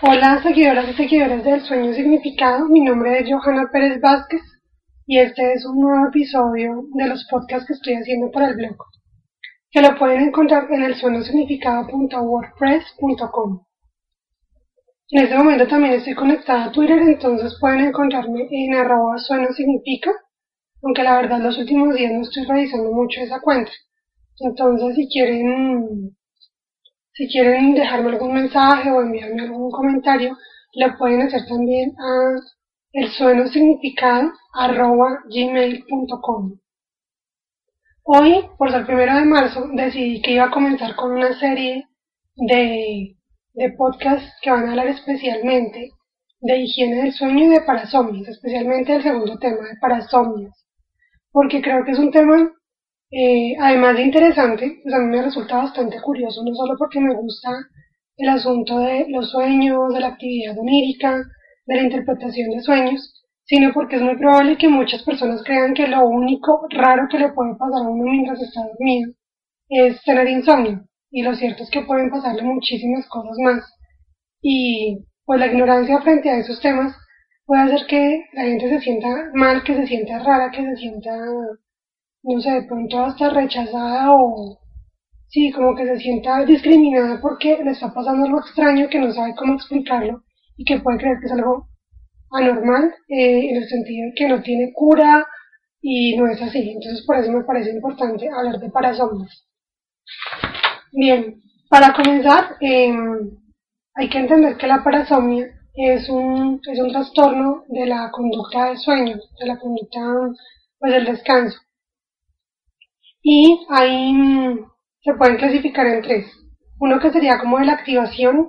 Hola seguidoras y seguidores del Sueño Significado, mi nombre es Johanna Pérez Vázquez y este es un nuevo episodio de los podcasts que estoy haciendo para el blog, que lo pueden encontrar en el sueñosignificado.wordpress.com. En este momento también estoy conectada a Twitter, entonces pueden encontrarme en arroba sueño significa, aunque la verdad los últimos días no estoy revisando mucho esa cuenta. Entonces si quieren si quieren dejarme algún mensaje o enviarme algún comentario, lo pueden hacer también a el gmail.com. Hoy, por ser primero de marzo, decidí que iba a comenzar con una serie de, de podcasts que van a hablar especialmente de higiene del sueño y de parasomnias, especialmente el segundo tema de parasomnias, porque creo que es un tema eh, además de interesante, pues a mí me resulta bastante curioso, no solo porque me gusta el asunto de los sueños, de la actividad onírica, de la interpretación de sueños, sino porque es muy probable que muchas personas crean que lo único raro que le puede pasar a uno mientras está dormido es tener insomnio. Y lo cierto es que pueden pasarle muchísimas cosas más. Y pues la ignorancia frente a esos temas puede hacer que la gente se sienta mal, que se sienta rara, que se sienta no sé, de pronto hasta rechazada o sí, como que se sienta discriminada porque le está pasando algo extraño que no sabe cómo explicarlo y que puede creer que es algo anormal eh, en el sentido que no tiene cura y no es así. Entonces por eso me parece importante hablar de parasomnias. Bien, para comenzar em, hay que entender que la parasomnia es un, es un trastorno de la conducta de sueño, de la conducta pues del descanso y ahí se pueden clasificar en tres. Uno que sería como de la activación,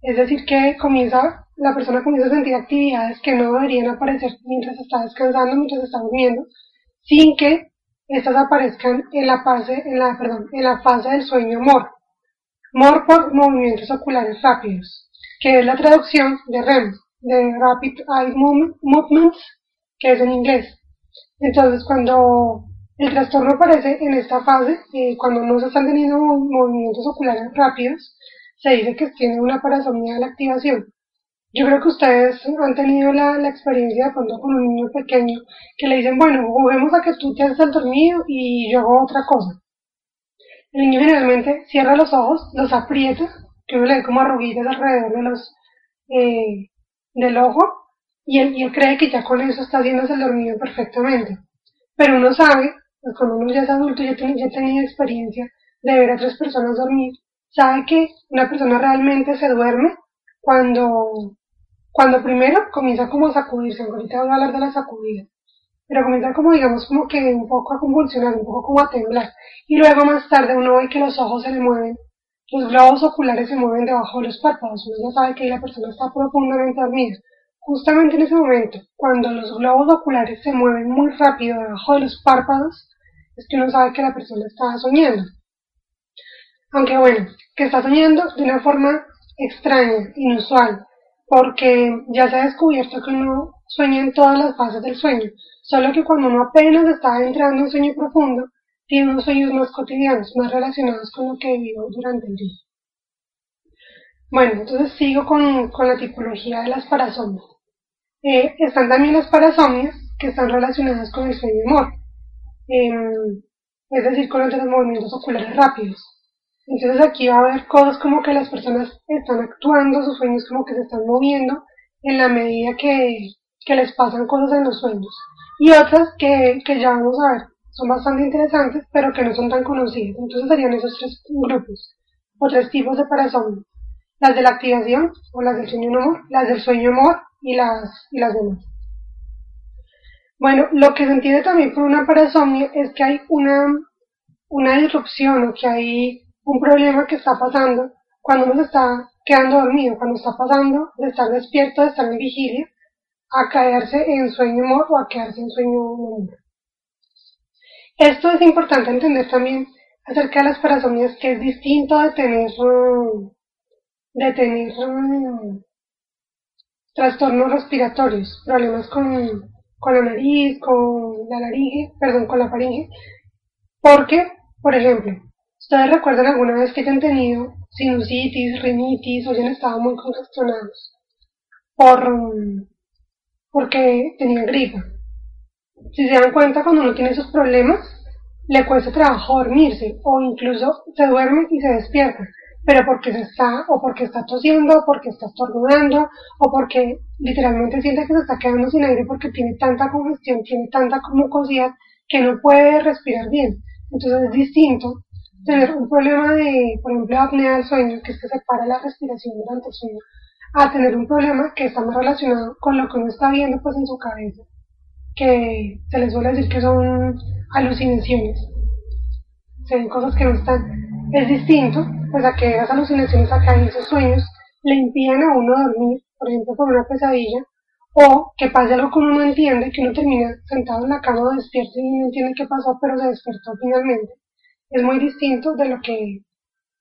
es decir, que comienza, la persona comienza a sentir actividades que no deberían aparecer mientras está descansando, mientras está durmiendo, sin que estas aparezcan en la fase, en la, perdón, en la fase del sueño MOR. MOR por movimientos oculares rápidos, que es la traducción de REM, de Rapid Eye Movements, que es en inglés. Entonces, cuando el trastorno aparece en esta fase cuando no se están teniendo movimientos oculares rápidos, se dice que tiene una parasomnia de la activación. Yo creo que ustedes han tenido la, la experiencia de pronto con un niño pequeño que le dicen, bueno, juguemos a que tú te haces el dormido y yo hago otra cosa. El niño generalmente cierra los ojos, los aprieta, que uno le ve como arruguitas alrededor de los, eh, del ojo, y él, y él cree que ya con eso está haciéndose el dormido perfectamente. Pero uno sabe cuando uno ya es adulto, tiene, ya tenido experiencia de ver a otras personas dormir, sabe que una persona realmente se duerme cuando, cuando primero comienza como a sacudirse, ahorita voy a hablar de la sacudida, pero comienza como digamos como que un poco a convulsionar, un poco como a temblar, y luego más tarde uno ve que los ojos se le mueven, los globos oculares se mueven debajo de los párpados, uno ya sabe que la persona está profundamente dormida. Justamente en ese momento, cuando los globos oculares se mueven muy rápido debajo de los párpados, es que uno sabe que la persona está soñando. Aunque bueno, que está soñando de una forma extraña, inusual, porque ya se ha descubierto que uno sueña en todas las fases del sueño, solo que cuando uno apenas está entrando en sueño profundo, tiene unos sueños más cotidianos, más relacionados con lo que vivió durante el día. Bueno, entonces sigo con, la tipología de las parasomnias. Eh, están también las parasomnias que están relacionadas con el sueño amor es decir, con los movimientos oculares rápidos. Entonces aquí va a haber cosas como que las personas están actuando, sus sueños como que se están moviendo en la medida que, que les pasan cosas en los sueños. Y otras que, que ya vamos a ver, son bastante interesantes, pero que no son tan conocidas. Entonces serían esos tres grupos, o tres tipos de parasomnias. Las de la activación, o las del sueño amor, las del sueño amor y las, y las demás. Bueno, lo que se entiende también por una parasomnia es que hay una, una disrupción o que hay un problema que está pasando cuando uno se está quedando dormido, cuando está pasando de estar despierto, de estar en vigilia, a caerse en sueño humor o a quedarse en sueño humor. Esto es importante entender también acerca de las parasomnias, que es distinto de tener, de tener trastornos respiratorios, problemas con con la nariz, con la laringe, perdón, con la faringe, porque, por ejemplo, ¿Ustedes recuerdan alguna vez que hayan tenido sinusitis, rinitis o hayan estado muy congestionados por, porque tenían gripa? Si se dan cuenta, cuando uno tiene esos problemas, le cuesta trabajo dormirse o incluso se duerme y se despierta, pero porque se está o porque está tosiendo, o porque está estornudando o porque literalmente siente que se está quedando sin aire porque tiene tanta congestión, tiene tanta mucosidad que no puede respirar bien. Entonces es distinto tener un problema de, por ejemplo, apnea del sueño, que es que se para la respiración durante el sueño, a tener un problema que está más relacionado con lo que uno está viendo pues en su cabeza, que se les suele decir que son alucinaciones, se ven cosas que no están. Es distinto, pues a que esas alucinaciones acá en esos sueños le impiden a uno dormir, por ejemplo, por una pesadilla, o que pase algo que uno no entiende, que uno termina sentado en la cama o despierto y no entiende qué pasó, pero se despertó finalmente es muy distinto de lo que,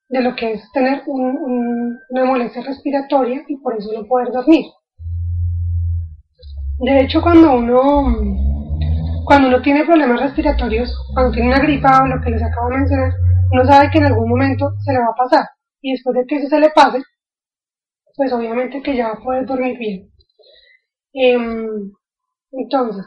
de lo que es tener una molestia respiratoria y por eso no poder dormir. De hecho, cuando uno, cuando uno tiene problemas respiratorios, cuando tiene una gripa o lo que les acabo de mencionar, uno sabe que en algún momento se le va a pasar. Y después de que eso se le pase, pues obviamente que ya va a poder dormir bien. Em, entonces,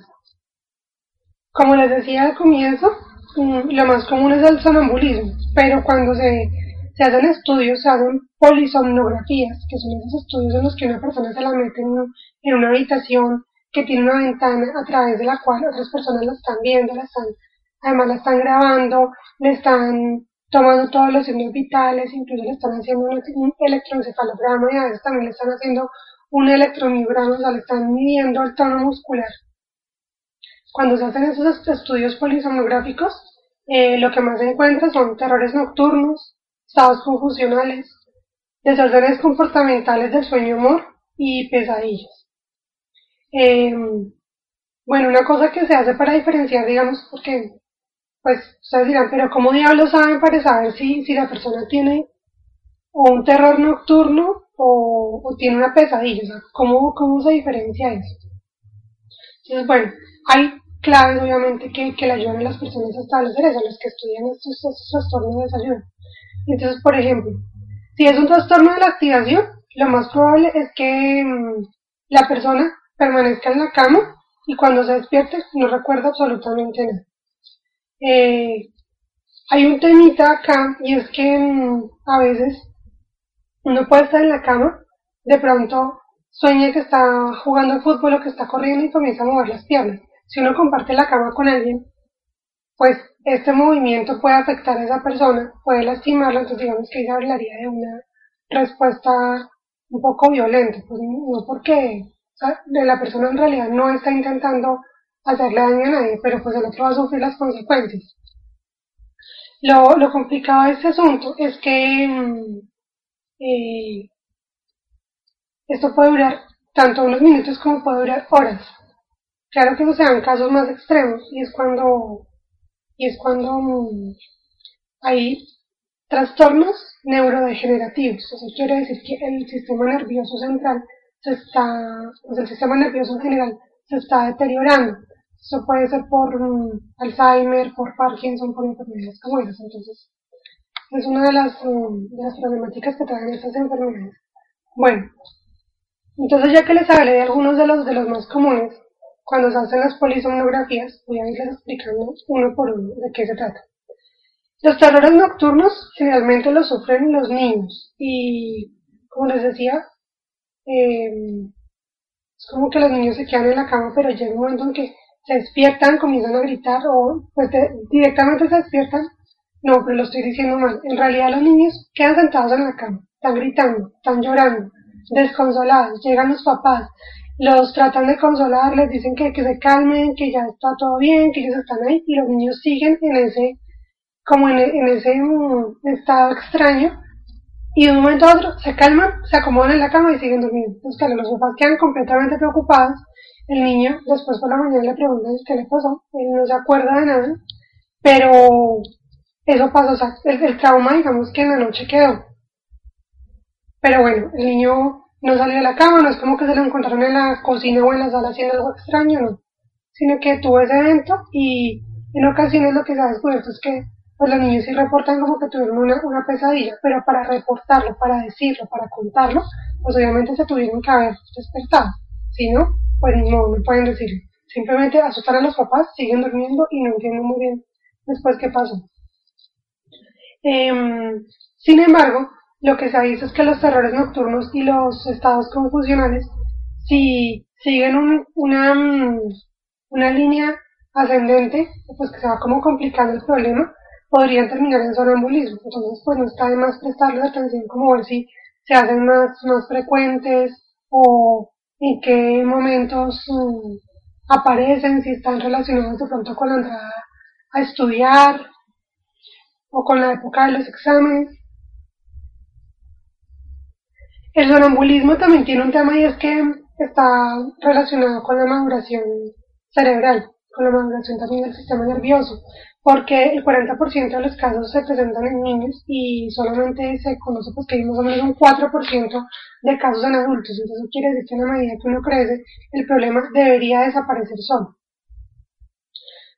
como les decía al comienzo, lo más común es el sonambulismo, pero cuando se, se hacen estudios, se hacen polisomnografías, que son esos estudios en los que una persona se la mete en, una habitación que tiene una ventana a través de la cual otras personas la están viendo, la están, además la están grabando, le están tomando todos los signos vitales, incluso le están haciendo un, electroencefalograma y a veces también le están haciendo un electromiograma, o sea, le están midiendo el tono muscular. Cuando se hacen esos estudios polisomnográficos, eh, lo que más se encuentra son terrores nocturnos, estados confusionales, desórdenes comportamentales del sueño-humor y pesadillas. Em, bueno, una cosa que se hace para diferenciar, digamos, porque, pues, ustedes dirán, pero ¿cómo diablos saben para saber si, si la persona tiene o un terror nocturno o, tiene una pesadilla? O sea, ¿cómo, ¿cómo se diferencia eso? Entonces, bueno, hay claves, obviamente, que, que le ayudan a las personas a establecer eso, los que estudian estos, estos trastornos de desayuno. Entonces, por ejemplo, si es un trastorno de la activación, lo más probable es que mm, la persona permanezca en la cama y cuando se despierte no recuerda absolutamente nada. Eh, hay un temita acá y es que mm, a veces uno puede estar en la cama, de pronto sueña que está jugando fútbol o que está corriendo y comienza a mover las piernas. Si uno comparte la cama con alguien, pues este movimiento puede afectar a esa persona, puede lastimarla, entonces digamos que ella hablaría de una respuesta un poco violenta, pues no porque la persona en realidad no está intentando hacerle daño a nadie, pero pues el otro va a sufrir las consecuencias. Lo, lo complicado de este asunto es que mm, eh, esto puede durar tanto unos minutos como puede durar horas. Claro que no sean casos más extremos y es cuando, y es cuando mm, hay trastornos neurodegenerativos. Eso quiere decir que el sistema nervioso central se está, pues el sistema nervioso en general se está deteriorando. Eso puede ser por mm, Alzheimer, por Parkinson, por enfermedades como esas. Entonces, es una de las, mm, de las problemáticas que traen estas enfermedades. Bueno, entonces ya que les hablé de algunos de los, de los más comunes, cuando se hacen las polisomnografías, voy a irles explicando uno por uno de qué se trata. Los terrores nocturnos generalmente los sufren los niños y, como les decía, em, es como que los niños se quedan en la cama, pero llega un momento en que se despiertan, comienzan a gritar o pues directamente se despiertan. No, pero lo estoy diciendo mal. En realidad los niños quedan sentados en la cama, están gritando, están llorando, desconsolados, llegan los papás, los tratan de consolar, les dicen que, que se calmen, que ya está todo bien, que ellos están ahí, y los niños siguen en ese, como en, ese mm, estado extraño, y de un momento a otro se calman, se acomodan en la cama y siguen durmiendo. Entonces, claro, los papás quedan completamente preocupados, el niño después por la mañana le preguntan qué le pasó, él no se acuerda de nada, pero eso pasó, o sea, el, trauma digamos que en la noche quedó. Pero bueno, el niño no salió de la cama, no es como que se lo encontraron en la cocina o en la sala haciendo algo extraño, no. Sino que tuvo ese evento y en ocasiones lo que se ha descubierto es que pues los niños sí reportan como que tuvieron una, una pesadilla, pero para reportarlo, para decirlo, para contarlo, pues obviamente se tuvieron que haber despertado. Si no, pues no, no pueden decirlo. Simplemente asustar a los papás, siguen durmiendo y no entienden muy bien después qué pasó. Em, sin embargo, lo que se dice es que los terrores nocturnos y los estados confusionales, si siguen una, una línea ascendente, pues que se va como complicando el problema, podrían terminar en sonambulismo. Entonces, pues no está de más prestarles atención como ver si se hacen más, más frecuentes o en qué momentos mm, aparecen, si están relacionados de pronto con la entrada a estudiar o con la época de los exámenes. El sonambulismo también tiene un tema y es que está relacionado con la maduración cerebral, con la maduración también del sistema nervioso, porque el 40% de los casos se presentan en niños y solamente se conoce pues que hay más o menos un 4% de casos en adultos, entonces eso quiere decir que a la medida que uno crece, el problema debería desaparecer solo.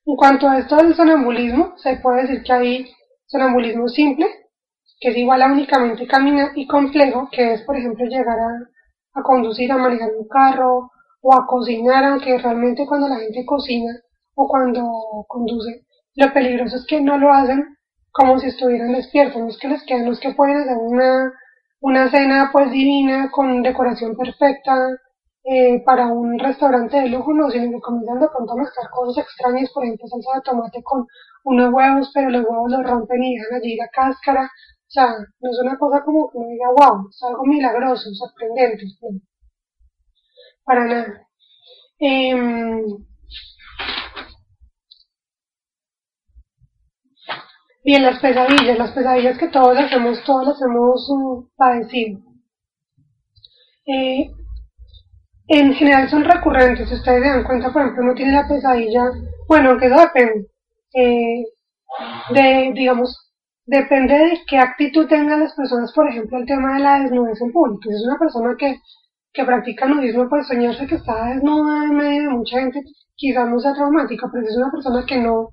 En cuanto a esto del sonambulismo, se puede decir que hay sonambulismo simple, que es igual a únicamente caminar, y complejo, que es, por ejemplo, llegar a, a conducir, a manejar un carro o a cocinar, aunque realmente cuando la gente cocina o cuando conduce, lo peligroso es que no lo hacen como si estuvieran despiertos, no es que les queden, no es que pueden hacer una, una cena pues divina con decoración perfecta eh, para un restaurante de lujo, no, sino que comienzan de pronto a mezclar cosas extrañas, por ejemplo salsa de tomate con unos huevos, pero los huevos los rompen y dejan allí la cáscara, o sea, no es una cosa como que uno diga, wow, es algo milagroso, sorprendente, para nada. Eh, Bien, las pesadillas, las pesadillas que todos las hemos, las hemos padecido. Eh, en general son recurrentes, si ustedes se dan cuenta, por ejemplo, uno tiene la pesadilla, bueno, aunque eso depende, eh, de, digamos, depende de qué actitud tengan las personas, por ejemplo, el tema de la desnudez en público. Si es una persona que, que practica nudismo, pues soñarse que está desnuda en medio de mucha gente quizás no sea traumático, pero si es una persona que no,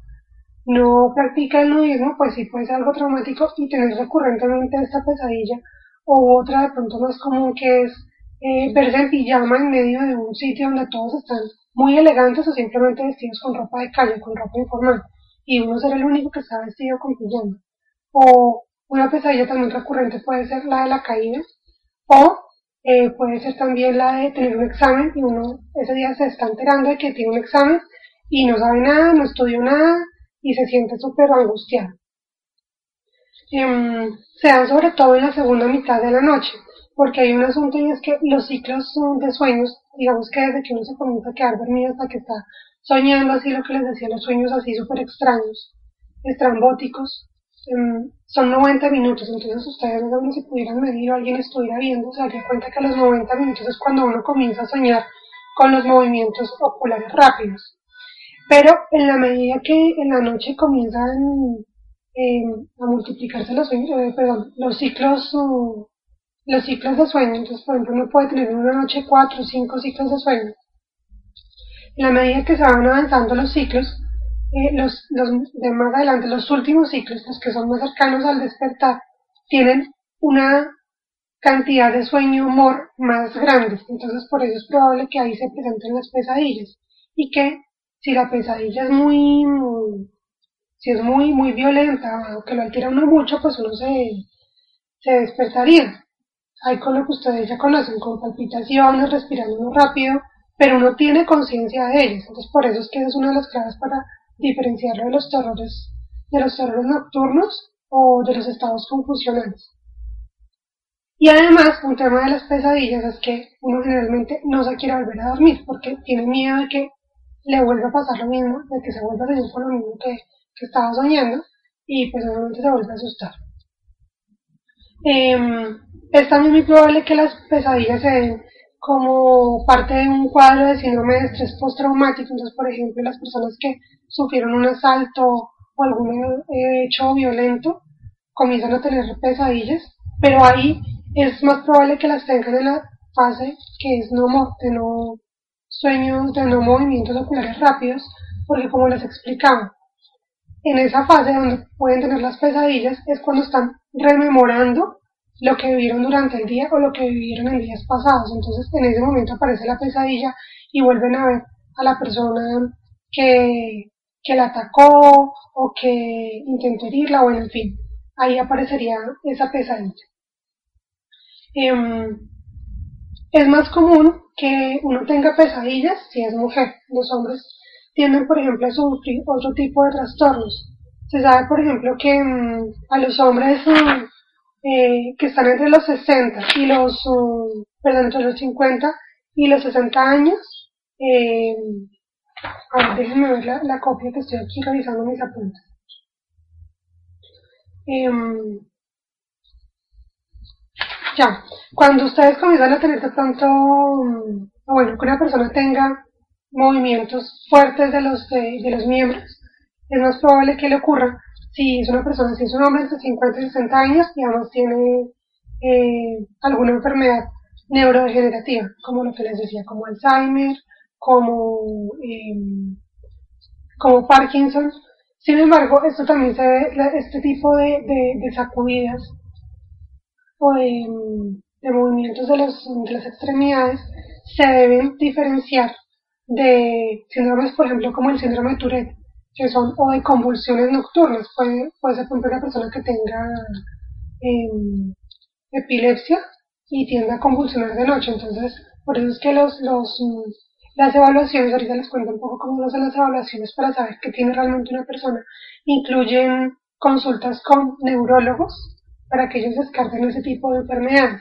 no practica el nudismo, pues sí puede ser algo traumático y tener recurrentemente esta pesadilla. O otra de pronto más común que es eh, verse en pijama en medio de un sitio donde todos están muy elegantes o simplemente vestidos con ropa de calle, con ropa informal, y uno ser el único que está vestido con pijama. O una pesadilla también recurrente puede ser la de la caída, o eh, puede ser también la de tener un examen y uno ese día se está enterando de que tiene un examen y no sabe nada, no estudió nada, y se siente súper angustiado. Eh, se dan sobre todo en la segunda mitad de la noche, porque hay un asunto y es que los ciclos de sueños, digamos que desde que uno se comienza a quedar dormido hasta que está soñando así lo que les decía, los sueños así súper extraños, estrambóticos, em, son 90 minutos, entonces ustedes no si pudieran medir o alguien estuviera viendo, se daría cuenta que a los 90 minutos es cuando uno comienza a soñar con los movimientos oculares rápidos. Pero en la medida que en la noche comienzan eh, a multiplicarse los sueños, eh, perdón, los ciclos, los ciclos de sueño, entonces por ejemplo uno puede tener en una noche cuatro o cinco ciclos de sueño. En la medida que se van avanzando los ciclos, eh, los, los de más adelante, los últimos ciclos, los que son más cercanos al despertar, tienen una cantidad de sueño humor más grande. Entonces por eso es probable que ahí se presenten las pesadillas y que si la pesadilla es muy, si es muy, muy violenta o que lo altera uno mucho, pues uno se, se despertaría. Hay con lo que ustedes ya conocen, con palpitaciones, respirando muy rápido, pero uno tiene conciencia de ellas. Entonces por eso es que es una de las claves para diferenciarlo de los terrores, de los terrores nocturnos o de los estados confusionales. Y además, un tema de las pesadillas es que uno generalmente no se quiere volver a dormir porque tiene miedo de que le vuelve a pasar lo mismo, de que se vuelva a seguir con lo mismo que, estaba soñando y pues obviamente se vuelve a asustar. Eh, es también muy probable que las pesadillas se den como parte de un cuadro de síndrome de estrés postraumático, entonces por ejemplo las personas que sufrieron un asalto o algún hecho violento comienzan a tener pesadillas, pero ahí es más probable que las tengan en la fase que es no, de no sueños de no movimientos oculares rápidos, porque como les explicaba, en esa fase donde pueden tener las pesadillas es cuando están rememorando lo que vivieron durante el día o lo que vivieron en días pasados. Entonces en ese momento aparece la pesadilla y vuelven a ver a la persona que, que la atacó o que intentó herirla o en fin, ahí aparecería esa pesadilla. Em, es más común que uno tenga pesadillas si es mujer. Los hombres tienden, por ejemplo, a sufrir otro tipo de trastornos. Se sabe, por ejemplo, que mm, a los hombres mm, eh, que están entre los 60 y los, mm, perdón, entre los 50 y los 60 años, eh, a ver, déjenme ver la, copia que estoy aquí revisando mis apuntes. Em, ya, cuando ustedes comienzan a tener de pronto, bueno, que una persona tenga movimientos fuertes de los, de, los miembros, es más probable que le ocurra si es una persona, si es un hombre entre 50 y 60 años y además tiene eh, alguna enfermedad neurodegenerativa, como lo que les decía, como Alzheimer, como, em, como Parkinson. Sin embargo, esto también se ve, este tipo de, de, sacudidas o de, de movimientos de, los, de las extremidades se deben diferenciar de síndromes, por ejemplo, como el síndrome de Tourette, que son o de convulsiones nocturnas. Puede, puede ser, por ejemplo, una persona que tenga em, epilepsia y tienda a convulsionar de noche. Entonces, por eso es que los, los, las evaluaciones, ahorita les cuento un poco cómo son las evaluaciones para saber qué tiene realmente una persona, incluyen consultas con neurólogos para que ellos descarten ese tipo de enfermedad.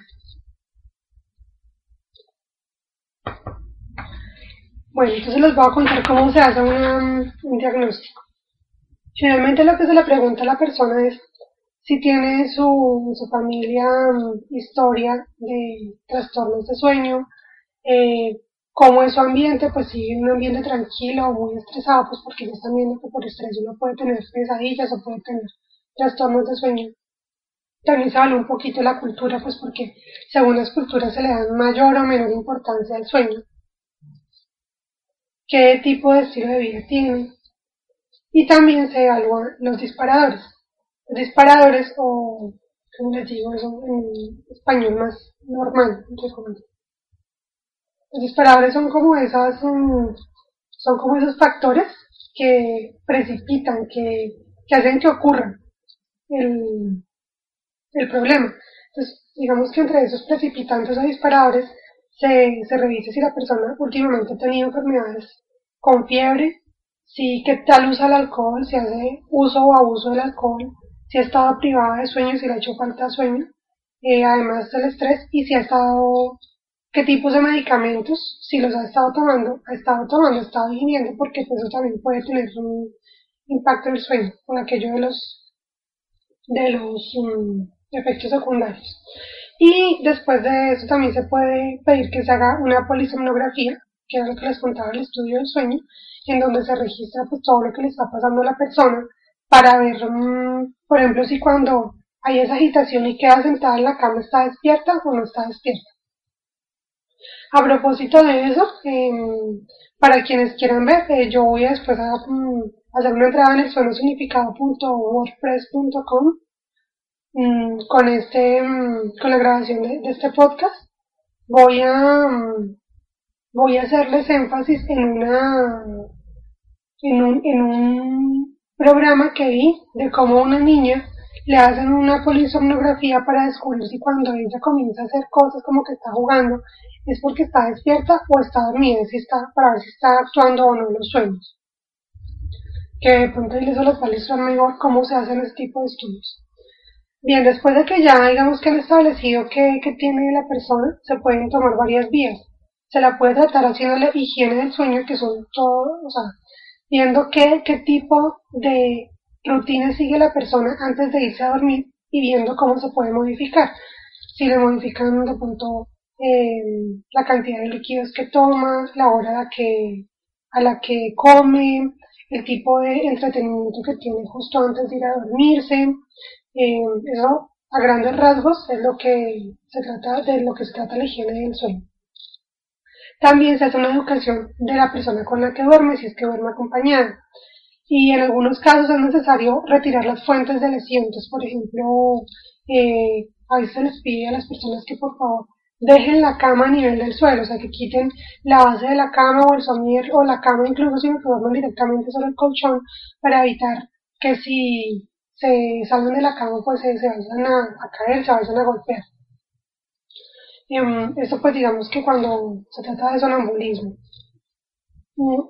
Bueno, entonces les voy a contar cómo se hace un diagnóstico. Finalmente lo que se le pregunta a la persona es si tiene su, su familia mm, historia de trastornos de sueño, eh, cómo es su ambiente, pues si es un ambiente tranquilo o muy estresado, pues porque ya están viendo que por estrés uno puede tener pesadillas o puede tener trastornos de sueño. También se habla un poquito la cultura, pues porque según las culturas se le dan mayor o menor importancia al sueño qué tipo de estilo de vida tienen. Y también se evalúan los disparadores. Los disparadores, o como les digo, eso en español más normal, Los disparadores son como esas, mm, son como esos factores que precipitan, que, que hacen que ocurra el, el problema. Entonces, digamos que entre esos precipitantes o disparadores se, se revise si la persona últimamente ha tenido enfermedades con fiebre, si qué tal usa el alcohol, si hace uso o abuso del alcohol, si ha estado privada de sueño, si le ha hecho falta sueño, eh, además del estrés, y si ha estado, qué tipos de medicamentos, si los ha estado tomando, ha estado tomando, ha estado ingiriendo, porque pues eso también puede tener un impacto en el sueño, con aquello de los, de los um, efectos secundarios. Y después de eso también se puede pedir que se haga una polisomnografía, que es lo que les contaba el estudio del sueño, en donde se registra pues todo lo que le está pasando a la persona para ver, mm, por ejemplo, si cuando hay esa agitación y queda sentada en la cama está despierta o no está despierta. A propósito de eso, em, para quienes quieran ver, eh, yo voy después a mm, hacer una entrada en el sueñosignificado.wordpress.com mm, con este, con la grabación de, este podcast. Voy a, voy a hacerles énfasis en una, en un, en un programa que vi de cómo una niña le hacen una polisomnografía para descubrir si cuando ella comienza a hacer cosas como que está jugando es porque está despierta o está dormida, si está, para ver si está actuando o no en los sueños. Que de pronto les a ilustrar mejor cómo se hacen este tipo de estudios. Bien, después de que ya digamos que han establecido que, que tiene la persona, se pueden tomar varias vías. Se la puede tratar haciendo la higiene del sueño, que son todo, o sea, viendo qué, qué tipo de rutina sigue la persona antes de irse a dormir y viendo cómo se puede modificar. Si le modifican de punto eh, la cantidad de líquidos que toma, la hora a la que, a la que come, el tipo de entretenimiento que tiene justo antes de ir a dormirse. Eh, eso, a grandes rasgos, es lo que se trata, de lo que se trata la higiene del sueño. También se hace una educación de la persona con la que duerme, si es que duerme acompañada. y en algunos casos es necesario retirar las fuentes de lesión. Entonces, por ejemplo, eh, a se les pide a las personas que por favor dejen la cama a nivel del suelo, o sea, que quiten la base de la cama o el somier o la cama incluso si me duerman directamente sobre el colchón para evitar que si se salen de la cama pues se, vayan a, caer, se vayan a golpear. Y, um, pues digamos que cuando se trata de sonambulismo.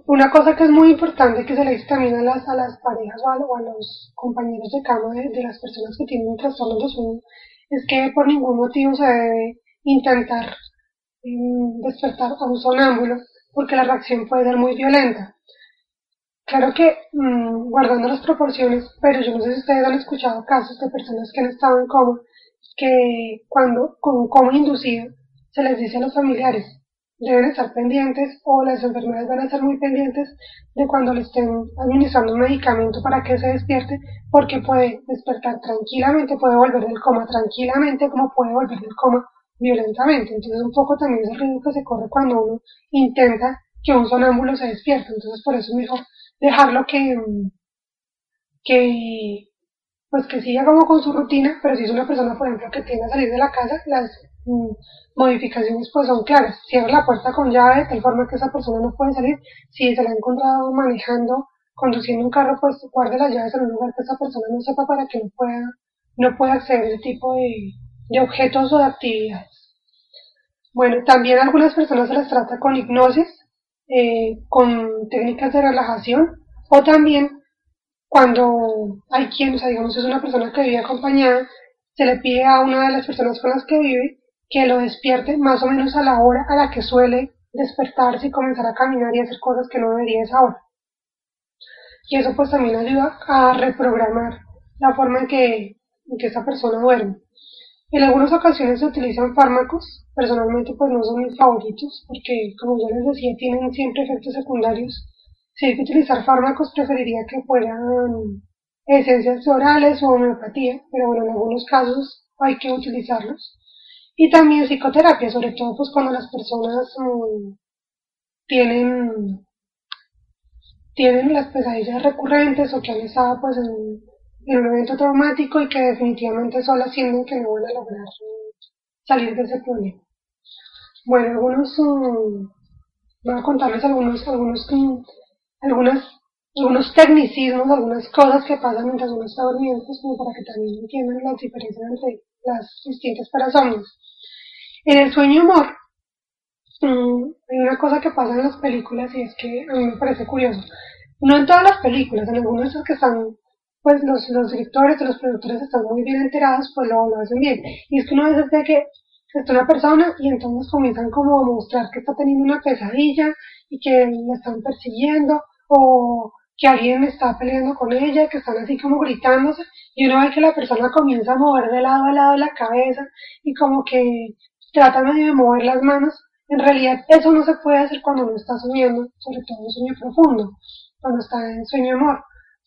Una cosa que es muy importante que se le dice también a las, a las parejas o a, los compañeros de cama de, de, las personas que tienen un trastorno de sueño es que por ningún motivo se debe intentar mm, despertar a un sonámbulo porque la reacción puede ser muy violenta. Claro que mm, guardando las proporciones, pero yo no sé si ustedes han escuchado casos de personas que han estado en coma que cuando con coma inducido se les dice a los familiares deben estar pendientes o las enfermeras van a estar muy pendientes de cuando le estén administrando un medicamento para que se despierte porque puede despertar tranquilamente, puede volver del coma tranquilamente como puede volver del coma violentamente. Entonces un poco también es el riesgo que se corre cuando uno intenta que un sonámbulo se despierte. Entonces por eso es mejor dejarlo que, que pues que siga como con su rutina, pero si es una persona, por ejemplo, que tiene a salir de la casa, las mm, modificaciones pues son claras. Cierra la puerta con llave de tal forma que esa persona no puede salir. Si se la ha encontrado manejando, conduciendo un carro, pues guarde las llaves en un lugar que esa persona no sepa para que no pueda, no pueda acceder a ese tipo de, de objetos o de actividades. Bueno, también algunas personas se les trata con hipnosis, eh, con técnicas de relajación, o también cuando hay quien, o sea, digamos, es una persona que vive acompañada, se le pide a una de las personas con las que vive que lo despierte más o menos a la hora a la que suele despertarse y comenzar a caminar y hacer cosas que no debería esa hora. Y eso pues también ayuda a reprogramar la forma en que, en que esa persona duerme. En algunas ocasiones se utilizan fármacos, personalmente pues no son mis favoritos, porque como ya les decía, tienen siempre efectos secundarios. Si hay que utilizar fármacos, preferiría que fueran esencias orales o homeopatía, pero bueno, en algunos casos hay que utilizarlos. Y también psicoterapia, sobre todo pues cuando las personas mm, tienen, tienen las pesadillas recurrentes o que han estado pues en en un evento traumático y que definitivamente solo sienten que no van a lograr salir de ese problema. Bueno, algunos, um, voy a contarles algunos, algunos, um, algunas, algunos tecnicismos, algunas cosas que pasan mientras uno está durmiendo, pues como para que también entiendan las diferencias entre las distintas parasomnias. En el sueño humor, um, hay una cosa que pasa en las películas y es que a mí me parece curioso. No en todas las películas, en algunas que están pues los, los directores o los productores están muy bien enterados, pues lo, hacen bien. Y es que uno a veces ve que está una persona y entonces comienzan como a mostrar que está teniendo una pesadilla y que la están persiguiendo o que alguien está peleando con ella, que están así como gritándose y uno ve que la persona comienza a mover de lado a lado la cabeza y como que trata medio de mover las manos. En realidad eso no se puede hacer cuando uno está soñando, sobre todo en sueño profundo, cuando está en sueño amor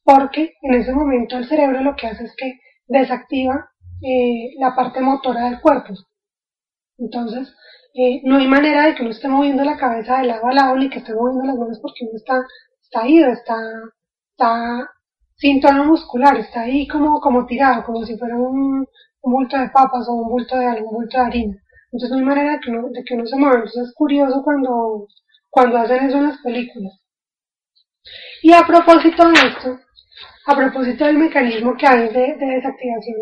porque en ese momento el cerebro lo que hace es que desactiva eh, la parte motora del cuerpo. Entonces, eh, no hay manera de que uno esté moviendo la cabeza de lado a lado ni que esté moviendo las manos porque uno está, está ido, está, está sin tono muscular, está ahí como, como tirado, como si fuera un, un bulto de papas o un bulto de algo, un bulto de harina. Entonces no hay manera de que uno, de que uno se mueva. Entonces es curioso cuando, cuando hacen eso en las películas. Y a propósito de esto, a propósito del mecanismo que hay de, desactivación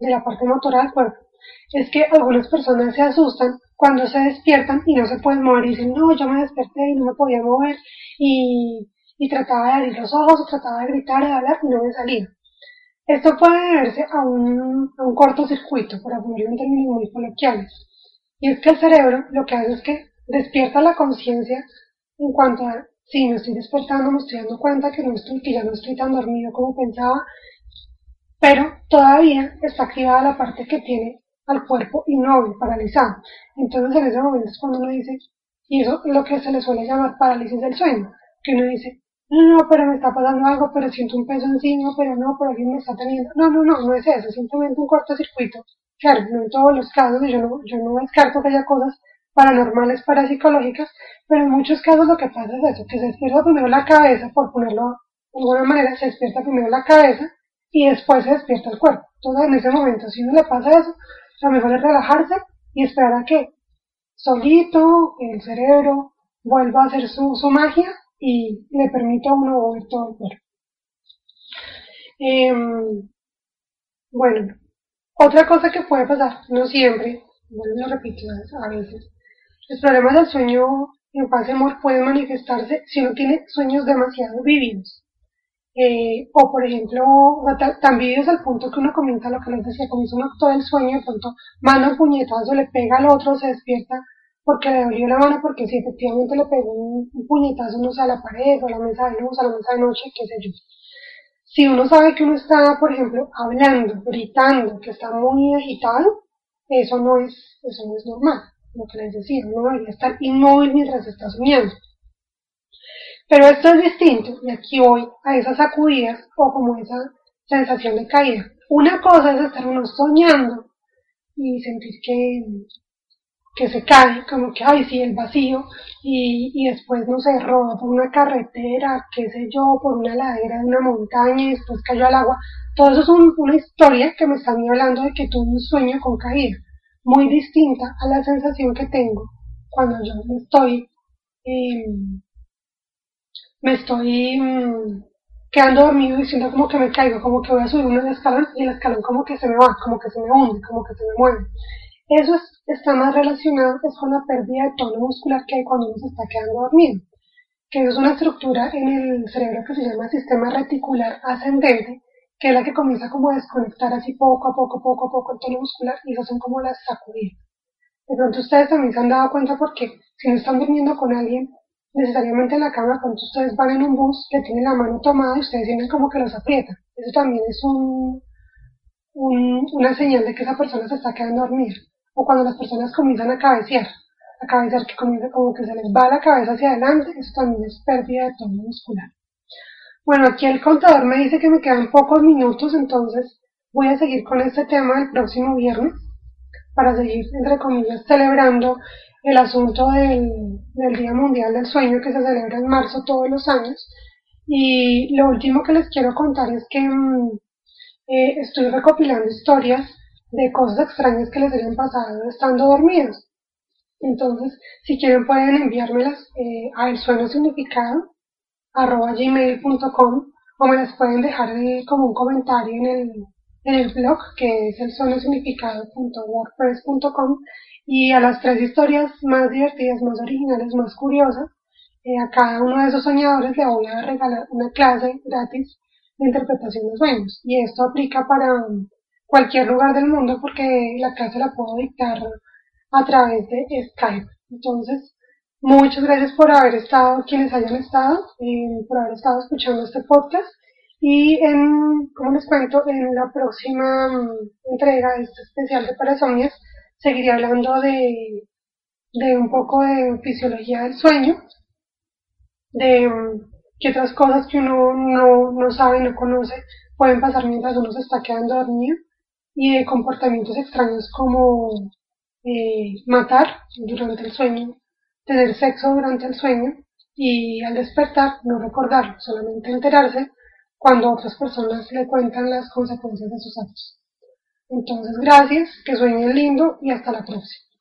de, la parte motora del cuerpo, es que algunas personas se asustan cuando se despiertan y no se pueden mover y dicen, no, yo me desperté y no me podía mover y, trataba de abrir los ojos, trataba de gritar, de hablar y no me salía. Esto puede deberse a un, a un cortocircuito, por ponerlo en términos muy coloquiales. Y es que el cerebro lo que hace es que despierta la conciencia en cuanto a sí, me estoy despertando, me estoy dando cuenta que, no estoy, que ya no estoy tan dormido como pensaba, pero todavía está activada la parte que tiene al cuerpo inmóvil, paralizado. Entonces en ese momento es cuando uno dice, y eso es lo que se le suele llamar parálisis del sueño, que uno dice, no, pero me está pasando algo, pero siento un peso encima, pero no, pero alguien me está teniendo. No, no, no, no es eso, es simplemente un cortocircuito. Claro, no en todos los casos, yo no, yo no descarto que haya cosas paranormales, parapsicológicas, pero en muchos casos lo que pasa es eso, que se despierta primero la cabeza, por ponerlo de alguna manera se despierta primero la cabeza y después se despierta el cuerpo. Entonces en ese momento, si uno le pasa eso, lo mejor es relajarse y esperar a que solito el cerebro vuelva a hacer su, su magia y le permita a uno mover todo el cuerpo. Em, bueno, otra cosa que puede pasar, no siempre, bueno, lo repito a veces, los problemas del sueño en amor pueden manifestarse si uno tiene sueños demasiado vívidos. Eh, o por ejemplo, tan vívidos al punto que uno comienza lo que les decía, comienza uno todo el sueño, de pronto un puñetazo, le pega al otro, se despierta porque le dolió la mano, porque si efectivamente le pegó un, puñetazo, no sé, a la pared, o a la mesa de luz, a la mesa de noche, qué sé yo. Si uno sabe que uno está, por ejemplo, hablando, gritando, que está muy agitado, eso no es, eso no es normal. Lo que les decía, uno debería estar inmóvil mientras está soñando. Pero esto es distinto, y aquí voy a esas sacudidas o como esa sensación de caída. Una cosa es estar uno soñando y sentir que, que se cae, como que, ay, sí, el vacío, y, y después, no se roba por una carretera, qué sé yo, por una ladera de una montaña y después cayó al agua. Todo eso es una historia que me están hablando de que tuve un sueño con caída, muy distinta a la sensación que tengo cuando yo me estoy em, me estoy mm, quedando dormido y siento como que me caigo, como que voy a subir un escalón y el escalón como que se me va, como que se me hunde, como que se me mueve. Eso está más relacionado es con la pérdida de tono muscular que hay cuando uno se está quedando dormido, que es una estructura en el cerebro que se llama sistema reticular ascendente, que es la que comienza como a desconectar así poco a poco, poco a poco el tono muscular y eso son como las sacudidas. De pronto ustedes también se han dado cuenta porque si no están durmiendo con alguien necesariamente en la cama, cuando ustedes van en un bus, le tienen la mano tomada y ustedes sienten como que los aprieta. Eso también es un, una señal de que esa persona se está quedando dormida. O cuando las personas comienzan a cabecear, a cabecear que comienza como que se les va la cabeza hacia adelante, eso también es pérdida de tono muscular. Bueno, aquí el contador me dice que me quedan pocos minutos, entonces voy a seguir con este tema el próximo viernes para seguir, entre comillas, celebrando el asunto del, Día Mundial del Sueño que se celebra en marzo todos los años. Y lo último que les quiero contar es que mm, eh, estoy recopilando historias de cosas extrañas que les hayan pasado estando dormidos. Entonces, si quieren pueden enviármelas eh, a el sueño significado arroba gmail.com o me las pueden dejar como un comentario en el, en el blog que es el significado.wordpress.com y a las tres historias más divertidas, más originales, más curiosas, eh, a cada uno de esos soñadores le voy a regalar una clase gratis de interpretación de sueños. Y esto aplica para cualquier lugar del mundo porque la clase la puedo dictar a través de Skype. Entonces, muchas gracias por haber estado, quienes hayan estado, eh, por haber estado escuchando este podcast. Y en, como les cuento, en la próxima mm, entrega de este especial de Parasomnias, seguiré hablando de, de un poco de fisiología del sueño, de mm, qué otras cosas que uno no, no sabe, no conoce, pueden pasar mientras uno se está quedando dormido, y de comportamientos extraños como eh, matar durante el sueño, tener sexo durante el sueño y al despertar no recordarlo, solamente enterarse cuando otras personas le cuentan las consecuencias de sus actos. Entonces, gracias, que sueñen lindo y hasta la próxima.